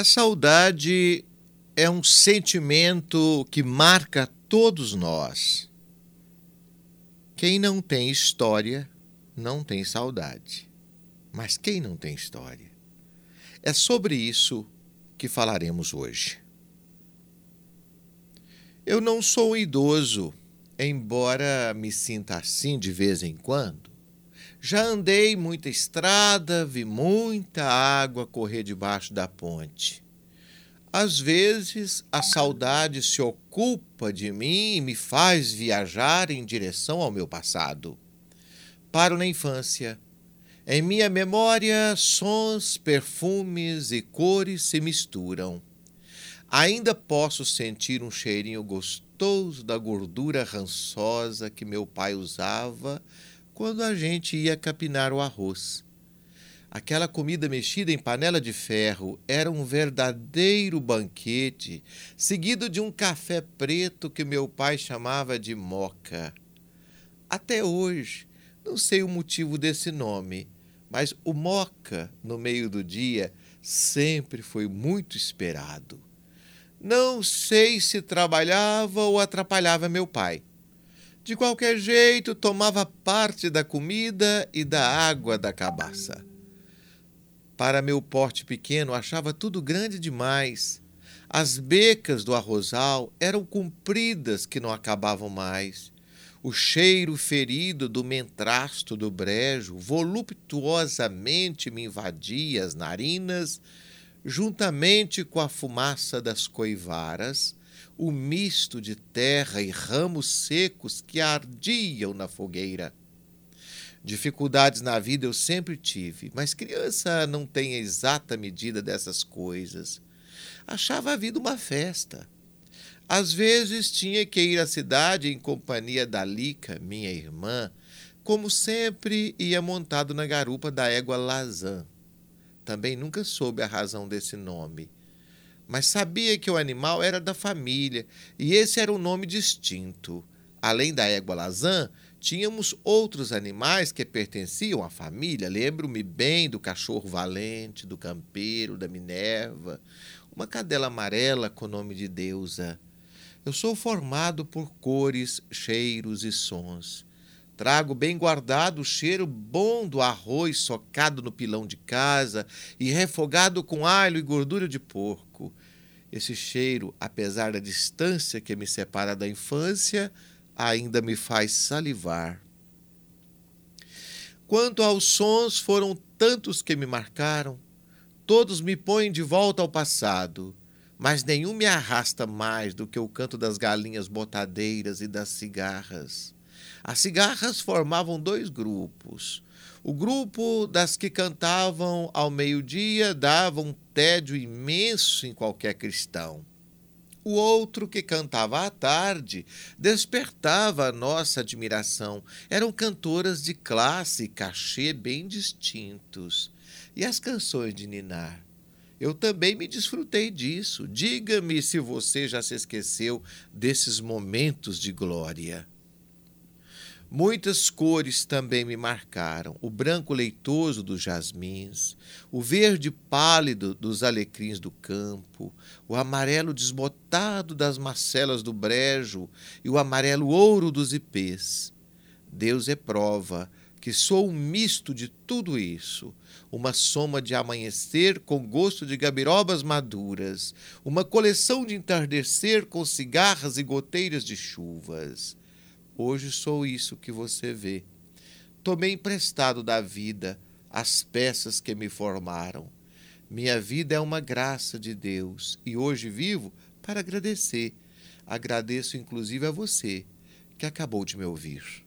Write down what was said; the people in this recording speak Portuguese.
A saudade é um sentimento que marca todos nós. Quem não tem história não tem saudade. Mas quem não tem história? É sobre isso que falaremos hoje. Eu não sou um idoso, embora me sinta assim de vez em quando. Já andei muita estrada, vi muita água correr debaixo da ponte. Às vezes a saudade se ocupa de mim e me faz viajar em direção ao meu passado. Paro na infância. Em minha memória, sons, perfumes e cores se misturam. Ainda posso sentir um cheirinho gostoso da gordura rançosa que meu pai usava quando a gente ia capinar o arroz. Aquela comida mexida em panela de ferro era um verdadeiro banquete, seguido de um café preto que meu pai chamava de moca. Até hoje, não sei o motivo desse nome, mas o moca, no meio do dia, sempre foi muito esperado. Não sei se trabalhava ou atrapalhava meu pai. De qualquer jeito, tomava parte da comida e da água da cabaça. Para meu porte pequeno, achava tudo grande demais. As becas do arrozal eram compridas que não acabavam mais. O cheiro ferido do mentrasto do brejo voluptuosamente me invadia as narinas, juntamente com a fumaça das coivaras o misto de terra e ramos secos que ardiam na fogueira. Dificuldades na vida eu sempre tive, mas criança não tem a exata medida dessas coisas. Achava a vida uma festa. Às vezes tinha que ir à cidade em companhia da Lica, minha irmã, como sempre ia montado na garupa da égua Lazan. Também nunca soube a razão desse nome mas sabia que o animal era da família e esse era um nome distinto. Além da égua lazã, tínhamos outros animais que pertenciam à família. Lembro-me bem do cachorro valente, do campeiro, da Minerva, uma cadela amarela com o nome de deusa. Eu sou formado por cores, cheiros e sons. Trago bem guardado o cheiro bom do arroz socado no pilão de casa e refogado com alho e gordura de porco. Esse cheiro, apesar da distância que me separa da infância, ainda me faz salivar. Quanto aos sons, foram tantos que me marcaram, todos me põem de volta ao passado, mas nenhum me arrasta mais do que o canto das galinhas botadeiras e das cigarras. As cigarras formavam dois grupos. O grupo das que cantavam ao meio-dia dava um tédio imenso em qualquer cristão. O outro que cantava à tarde despertava a nossa admiração. Eram cantoras de classe e cachê bem distintos. E as canções de Ninar? Eu também me desfrutei disso. Diga-me se você já se esqueceu desses momentos de glória. Muitas cores também me marcaram: o branco leitoso dos jasmins, o verde pálido dos alecrins do campo, o amarelo desbotado das macelas do brejo e o amarelo ouro dos ipês. Deus é prova que sou um misto de tudo isso, uma soma de amanhecer com gosto de gabirobas maduras, uma coleção de entardecer com cigarras e goteiras de chuvas. Hoje sou isso que você vê. Tomei emprestado da vida as peças que me formaram. Minha vida é uma graça de Deus e hoje vivo para agradecer. Agradeço inclusive a você que acabou de me ouvir.